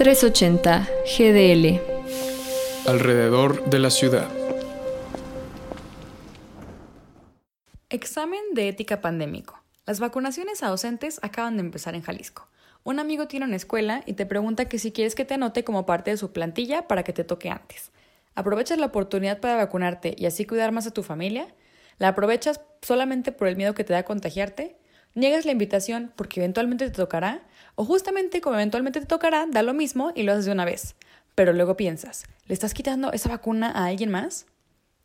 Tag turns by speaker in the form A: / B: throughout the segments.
A: 380 GDL.
B: Alrededor de la ciudad.
C: Examen de ética pandémico. Las vacunaciones a docentes acaban de empezar en Jalisco. Un amigo tiene una escuela y te pregunta que si quieres que te anote como parte de su plantilla para que te toque antes. ¿Aprovechas la oportunidad para vacunarte y así cuidar más a tu familia? ¿La aprovechas solamente por el miedo que te da a contagiarte? ¿Niegas la invitación porque eventualmente te tocará? ¿O justamente como eventualmente te tocará, da lo mismo y lo haces de una vez? Pero luego piensas, ¿le estás quitando esa vacuna a alguien más?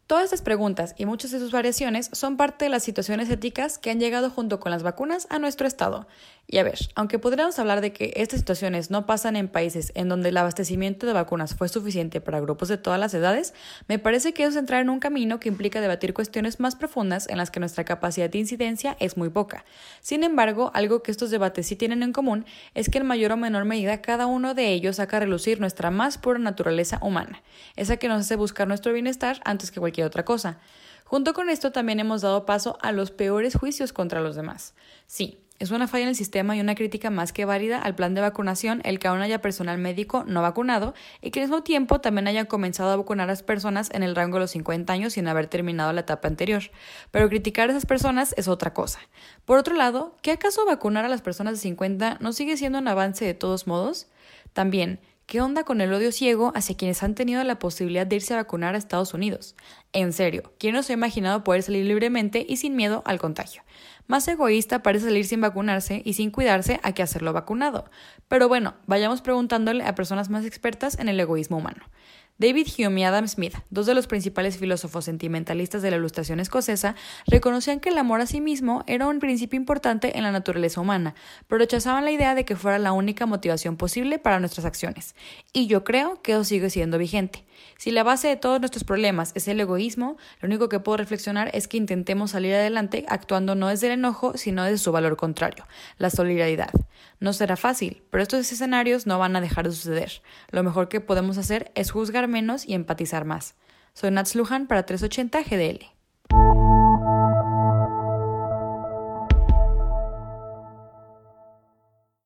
C: Todas estas preguntas y muchas de sus variaciones son parte de las situaciones éticas que han llegado junto con las vacunas a nuestro estado. Y a ver, aunque podríamos hablar de que estas situaciones no pasan en países en donde el abastecimiento de vacunas fue suficiente para grupos de todas las edades, me parece que es entrar en un camino que implica debatir cuestiones más profundas en las que nuestra capacidad de incidencia es muy poca. Sin embargo, algo que estos debates sí tienen en común es que en mayor o menor medida cada uno de ellos saca a relucir nuestra más pura naturaleza humana, esa que nos hace buscar nuestro bienestar antes que cualquier otra cosa. Junto con esto también hemos dado paso a los peores juicios contra los demás. Sí, es una falla en el sistema y una crítica más que válida al plan de vacunación el que aún haya personal médico no vacunado y que al mismo tiempo también hayan comenzado a vacunar a las personas en el rango de los 50 años sin haber terminado la etapa anterior. Pero criticar a esas personas es otra cosa. Por otro lado, ¿qué acaso vacunar a las personas de 50 no sigue siendo un avance de todos modos? También, ¿Qué onda con el odio ciego hacia quienes han tenido la posibilidad de irse a vacunar a Estados Unidos? En serio, ¿quién no se ha imaginado poder salir libremente y sin miedo al contagio? Más egoísta parece salir sin vacunarse y sin cuidarse a que hacerlo vacunado. Pero bueno, vayamos preguntándole a personas más expertas en el egoísmo humano. David Hume y Adam Smith, dos de los principales filósofos sentimentalistas de la Ilustración escocesa, reconocían que el amor a sí mismo era un principio importante en la naturaleza humana, pero rechazaban la idea de que fuera la única motivación posible para nuestras acciones. Y yo creo que eso sigue siendo vigente. Si la base de todos nuestros problemas es el egoísmo, lo único que puedo reflexionar es que intentemos salir adelante actuando no desde el enojo, sino desde su valor contrario, la solidaridad. No será fácil, pero estos escenarios no van a dejar de suceder. Lo mejor que podemos hacer es juzgar menos y empatizar más. Soy Nats Lujan para 380 GDL.